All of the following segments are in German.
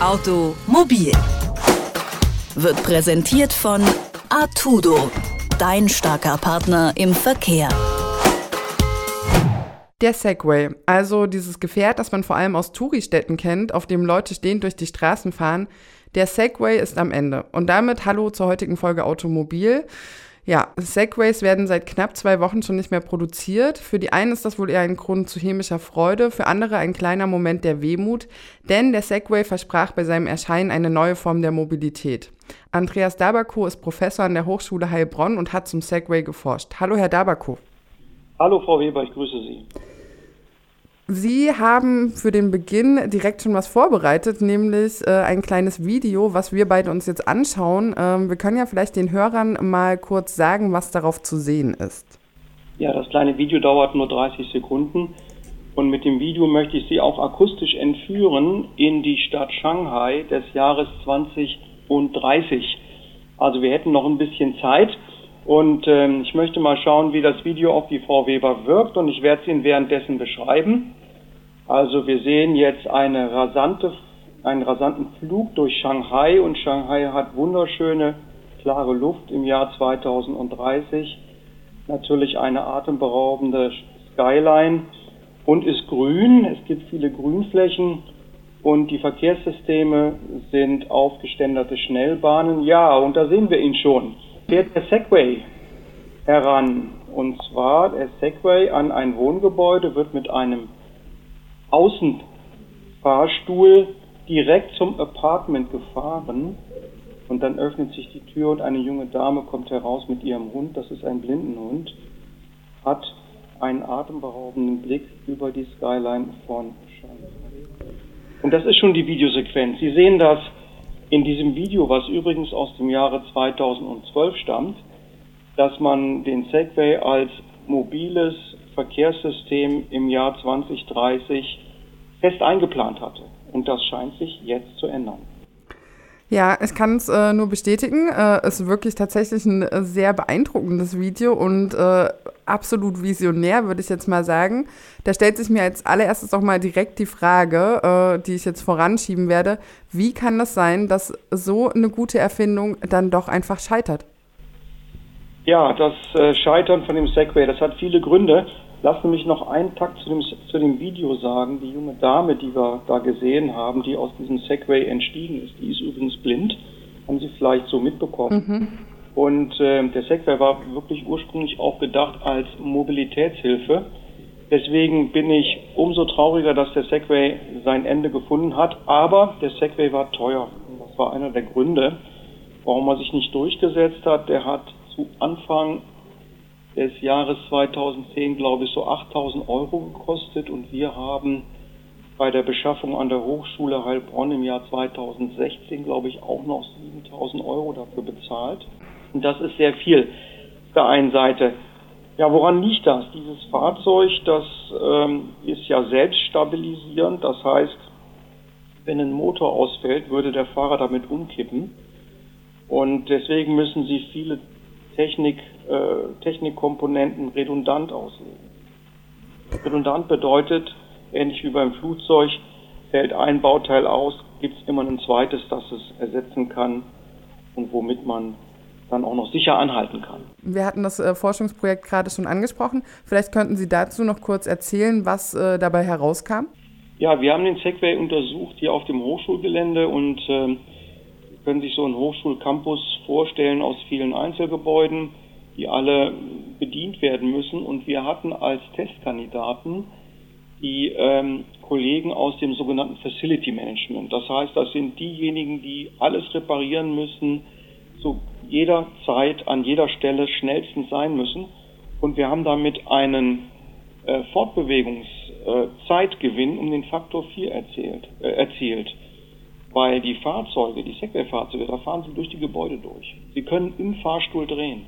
Automobil wird präsentiert von Artudo, dein starker Partner im Verkehr. Der Segway, also dieses Gefährt, das man vor allem aus Touristädten kennt, auf dem Leute stehend durch die Straßen fahren, der Segway ist am Ende. Und damit hallo zur heutigen Folge Automobil. Ja, Segways werden seit knapp zwei Wochen schon nicht mehr produziert. Für die einen ist das wohl eher ein Grund zu chemischer Freude, für andere ein kleiner Moment der Wehmut, denn der Segway versprach bei seinem Erscheinen eine neue Form der Mobilität. Andreas Dabako ist Professor an der Hochschule Heilbronn und hat zum Segway geforscht. Hallo, Herr Dabako. Hallo, Frau Weber, ich grüße Sie. Sie haben für den Beginn direkt schon was vorbereitet, nämlich äh, ein kleines Video, was wir beide uns jetzt anschauen. Ähm, wir können ja vielleicht den Hörern mal kurz sagen, was darauf zu sehen ist. Ja, das kleine Video dauert nur 30 Sekunden und mit dem Video möchte ich Sie auch akustisch entführen in die Stadt Shanghai des Jahres 2030. Also wir hätten noch ein bisschen Zeit. Und ähm, ich möchte mal schauen, wie das Video auf die Frau Weber wirkt und ich werde es Ihnen währenddessen beschreiben. Also wir sehen jetzt eine rasante, einen rasanten Flug durch Shanghai und Shanghai hat wunderschöne klare Luft im Jahr 2030. Natürlich eine atemberaubende Skyline und ist grün. Es gibt viele Grünflächen und die Verkehrssysteme sind aufgeständerte Schnellbahnen. Ja, und da sehen wir ihn schon. Fährt der Segway heran. Und zwar der Segway an ein Wohngebäude wird mit einem Außenfahrstuhl direkt zum Apartment gefahren und dann öffnet sich die Tür und eine junge Dame kommt heraus mit ihrem Hund, das ist ein Blindenhund, hat einen atemberaubenden Blick über die Skyline von Shanghai. Und das ist schon die Videosequenz. Sie sehen das in diesem Video, was übrigens aus dem Jahre 2012 stammt, dass man den Segway als mobiles Verkehrssystem im Jahr 2030 fest eingeplant hatte. Und das scheint sich jetzt zu ändern. Ja, ich kann es äh, nur bestätigen. Äh, es ist wirklich tatsächlich ein äh, sehr beeindruckendes Video und äh, absolut visionär, würde ich jetzt mal sagen. Da stellt sich mir als allererstes auch mal direkt die Frage, äh, die ich jetzt voranschieben werde. Wie kann das sein, dass so eine gute Erfindung dann doch einfach scheitert? Ja, das äh, Scheitern von dem Segway, das hat viele Gründe. Lassen mich noch einen Takt zu dem, zu dem Video sagen. Die junge Dame, die wir da gesehen haben, die aus diesem Segway entstiegen ist, die ist übrigens blind. Haben Sie vielleicht so mitbekommen. Mhm. Und äh, der Segway war wirklich ursprünglich auch gedacht als Mobilitätshilfe. Deswegen bin ich umso trauriger, dass der Segway sein Ende gefunden hat. Aber der Segway war teuer. Und das war einer der Gründe, warum er sich nicht durchgesetzt hat. Der hat zu Anfang des Jahres 2010, glaube ich, so 8000 Euro gekostet und wir haben bei der Beschaffung an der Hochschule Heilbronn im Jahr 2016, glaube ich, auch noch 7000 Euro dafür bezahlt. Und das ist sehr viel auf der einen Seite. Ja, woran liegt das? Dieses Fahrzeug, das ähm, ist ja selbststabilisierend. Das heißt, wenn ein Motor ausfällt, würde der Fahrer damit umkippen. Und deswegen müssen sie viele Technik, äh, Technikkomponenten redundant auslegen. Redundant bedeutet, ähnlich wie beim Flugzeug, fällt ein Bauteil aus, gibt es immer ein zweites, das es ersetzen kann und womit man dann auch noch sicher anhalten kann. Wir hatten das äh, Forschungsprojekt gerade schon angesprochen. Vielleicht könnten Sie dazu noch kurz erzählen, was äh, dabei herauskam? Ja, wir haben den Segway untersucht hier auf dem Hochschulgelände und äh, können sich so einen Hochschulcampus vorstellen aus vielen Einzelgebäuden, die alle bedient werden müssen. Und wir hatten als Testkandidaten die ähm, Kollegen aus dem sogenannten Facility Management. Das heißt, das sind diejenigen, die alles reparieren müssen, zu jeder Zeit, an jeder Stelle schnellstens sein müssen. Und wir haben damit einen äh, Fortbewegungszeitgewinn äh, um den Faktor 4 erzählt, äh, erzielt weil die Fahrzeuge, die Segway-Fahrzeuge, da fahren sie durch die Gebäude durch. Sie können im Fahrstuhl drehen.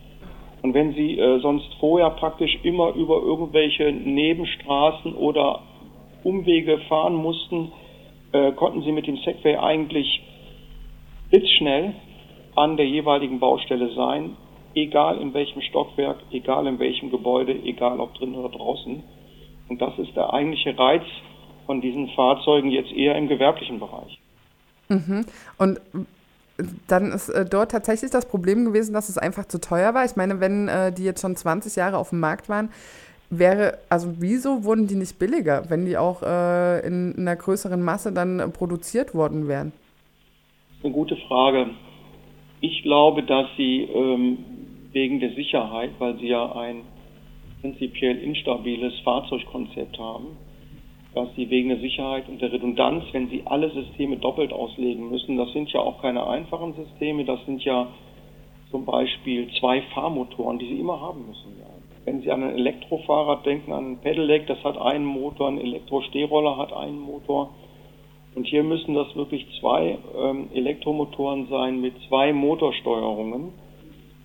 Und wenn sie äh, sonst vorher praktisch immer über irgendwelche Nebenstraßen oder Umwege fahren mussten, äh, konnten sie mit dem Segway eigentlich blitzschnell an der jeweiligen Baustelle sein, egal in welchem Stockwerk, egal in welchem Gebäude, egal ob drin oder draußen. Und das ist der eigentliche Reiz von diesen Fahrzeugen jetzt eher im gewerblichen Bereich. Mhm. Und dann ist äh, dort tatsächlich das Problem gewesen, dass es einfach zu teuer war. Ich meine, wenn äh, die jetzt schon 20 Jahre auf dem Markt waren, wäre, also wieso wurden die nicht billiger, wenn die auch äh, in, in, einer größeren Masse dann produziert worden wären? Eine gute Frage. Ich glaube, dass sie ähm, wegen der Sicherheit, weil sie ja ein prinzipiell instabiles Fahrzeugkonzept haben, dass sie wegen der Sicherheit und der Redundanz, wenn sie alle Systeme doppelt auslegen müssen, das sind ja auch keine einfachen Systeme, das sind ja zum Beispiel zwei Fahrmotoren, die sie immer haben müssen. Wenn Sie an ein Elektrofahrrad denken, an ein Pedelec, das hat einen Motor, ein Elektro-Stehroller hat einen Motor. Und hier müssen das wirklich zwei ähm, Elektromotoren sein mit zwei Motorsteuerungen,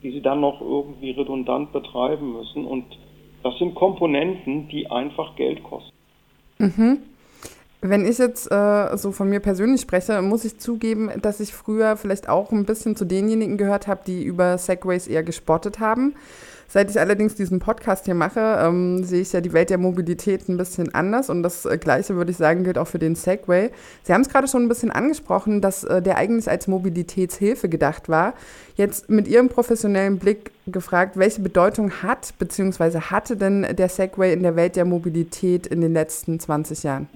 die Sie dann noch irgendwie redundant betreiben müssen. Und das sind Komponenten, die einfach Geld kosten. Mhm. Wenn ich jetzt äh, so von mir persönlich spreche, muss ich zugeben, dass ich früher vielleicht auch ein bisschen zu denjenigen gehört habe, die über Segways eher gespottet haben. Seit ich allerdings diesen Podcast hier mache, ähm, sehe ich ja die Welt der Mobilität ein bisschen anders und das äh, Gleiche würde ich sagen gilt auch für den Segway. Sie haben es gerade schon ein bisschen angesprochen, dass äh, der eigentlich als Mobilitätshilfe gedacht war. Jetzt mit Ihrem professionellen Blick gefragt, welche Bedeutung hat bzw. hatte denn der Segway in der Welt der Mobilität in den letzten 20 Jahren?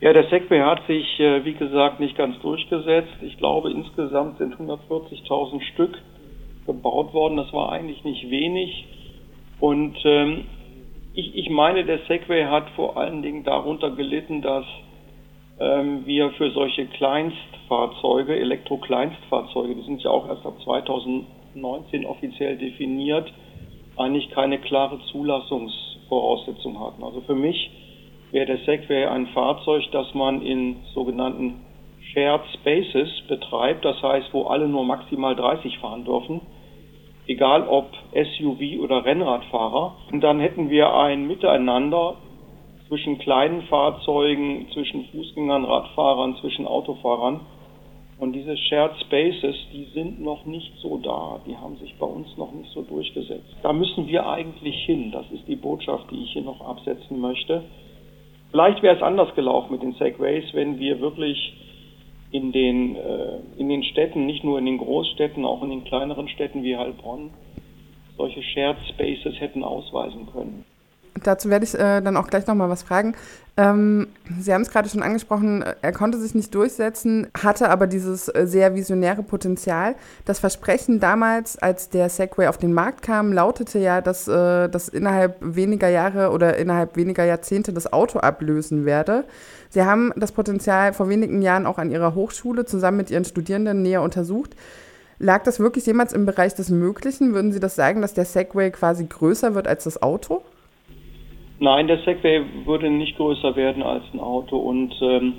Ja, der Segway hat sich, äh, wie gesagt, nicht ganz durchgesetzt. Ich glaube, insgesamt sind 140.000 Stück gebaut worden. Das war eigentlich nicht wenig. Und ähm, ich, ich meine, der Segway hat vor allen Dingen darunter gelitten, dass ähm, wir für solche Kleinstfahrzeuge, Elektro-Kleinstfahrzeuge, die sind ja auch erst ab 2019 offiziell definiert, eigentlich keine klare Zulassungsvoraussetzung hatten. Also für mich wäre der Segway ein Fahrzeug, das man in sogenannten Shared Spaces betreibt, das heißt, wo alle nur maximal 30 fahren dürfen, egal ob SUV oder Rennradfahrer. Und dann hätten wir ein Miteinander zwischen kleinen Fahrzeugen, zwischen Fußgängern, Radfahrern, zwischen Autofahrern. Und diese Shared Spaces, die sind noch nicht so da. Die haben sich bei uns noch nicht so durchgesetzt. Da müssen wir eigentlich hin. Das ist die Botschaft, die ich hier noch absetzen möchte. Vielleicht wäre es anders gelaufen mit den Segways, wenn wir wirklich in den, äh, in den Städten, nicht nur in den Großstädten, auch in den kleineren Städten wie Heilbronn, solche Shared Spaces hätten ausweisen können. Dazu werde ich äh, dann auch gleich nochmal was fragen. Ähm, Sie haben es gerade schon angesprochen, er konnte sich nicht durchsetzen, hatte aber dieses äh, sehr visionäre Potenzial. Das Versprechen damals, als der Segway auf den Markt kam, lautete ja, dass äh, das innerhalb weniger Jahre oder innerhalb weniger Jahrzehnte das Auto ablösen werde. Sie haben das Potenzial vor wenigen Jahren auch an Ihrer Hochschule zusammen mit Ihren Studierenden näher untersucht. Lag das wirklich jemals im Bereich des Möglichen? Würden Sie das sagen, dass der Segway quasi größer wird als das Auto? Nein, der Segway würde nicht größer werden als ein Auto und ähm,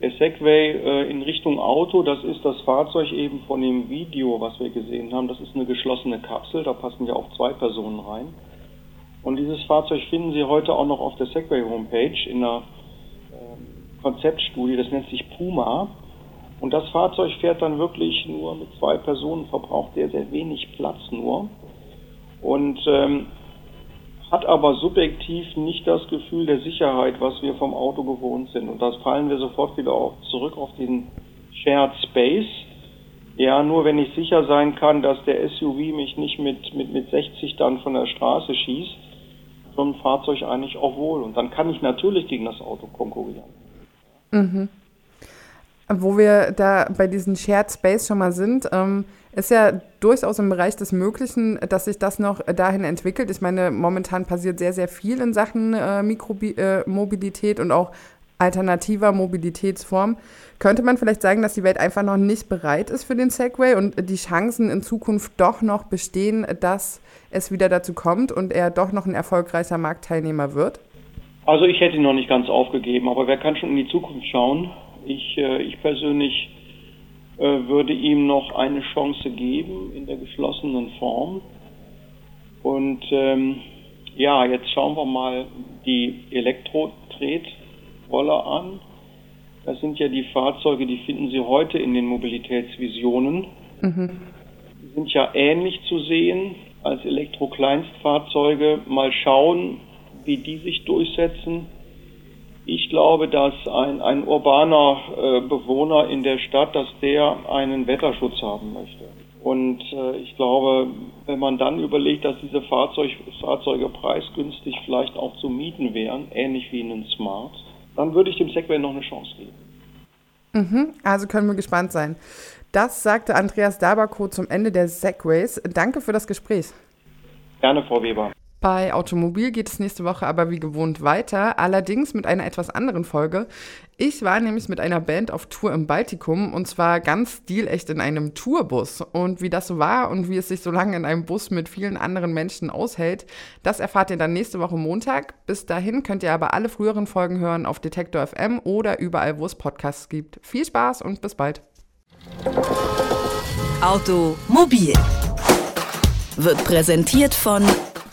der Segway äh, in Richtung Auto, das ist das Fahrzeug eben von dem Video, was wir gesehen haben. Das ist eine geschlossene Kapsel, da passen ja auch zwei Personen rein. Und dieses Fahrzeug finden Sie heute auch noch auf der Segway Homepage in einer äh, Konzeptstudie, das nennt sich Puma. Und das Fahrzeug fährt dann wirklich nur mit zwei Personen, verbraucht sehr, sehr wenig Platz nur. Und ähm, hat aber subjektiv nicht das Gefühl der Sicherheit, was wir vom Auto gewohnt sind. Und das fallen wir sofort wieder auch zurück auf den Shared Space. Ja, nur wenn ich sicher sein kann, dass der SUV mich nicht mit, mit, mit 60 dann von der Straße schießt, so ein Fahrzeug eigentlich auch wohl. Und dann kann ich natürlich gegen das Auto konkurrieren. Mhm. Wo wir da bei diesen Shared Space schon mal sind, ähm, ist ja durchaus im Bereich des Möglichen, dass sich das noch dahin entwickelt. Ich meine, momentan passiert sehr, sehr viel in Sachen äh, Mikromobilität äh, und auch alternativer Mobilitätsform. Könnte man vielleicht sagen, dass die Welt einfach noch nicht bereit ist für den Segway und die Chancen in Zukunft doch noch bestehen, dass es wieder dazu kommt und er doch noch ein erfolgreicher Marktteilnehmer wird? Also ich hätte ihn noch nicht ganz aufgegeben, aber wer kann schon in die Zukunft schauen? Ich, äh, ich persönlich äh, würde ihm noch eine Chance geben in der geschlossenen Form. Und ähm, ja, jetzt schauen wir mal die Elektro-Tretroller an. Das sind ja die Fahrzeuge, die finden Sie heute in den Mobilitätsvisionen. Mhm. Die sind ja ähnlich zu sehen als Elektro-Kleinstfahrzeuge. Mal schauen, wie die sich durchsetzen. Ich glaube, dass ein, ein urbaner äh, Bewohner in der Stadt, dass der einen Wetterschutz haben möchte. Und äh, ich glaube, wenn man dann überlegt, dass diese Fahrzeug, Fahrzeuge preisgünstig vielleicht auch zu mieten wären, ähnlich wie einen Smart, dann würde ich dem Segway noch eine Chance geben. Mhm, also können wir gespannt sein. Das sagte Andreas Dabako zum Ende der Segways. Danke für das Gespräch. Gerne, Frau Weber. Bei Automobil geht es nächste Woche aber wie gewohnt weiter, allerdings mit einer etwas anderen Folge. Ich war nämlich mit einer Band auf Tour im Baltikum und zwar ganz stilecht in einem Tourbus. Und wie das so war und wie es sich so lange in einem Bus mit vielen anderen Menschen aushält, das erfahrt ihr dann nächste Woche Montag. Bis dahin könnt ihr aber alle früheren Folgen hören auf Detektor FM oder überall, wo es Podcasts gibt. Viel Spaß und bis bald. Automobil wird präsentiert von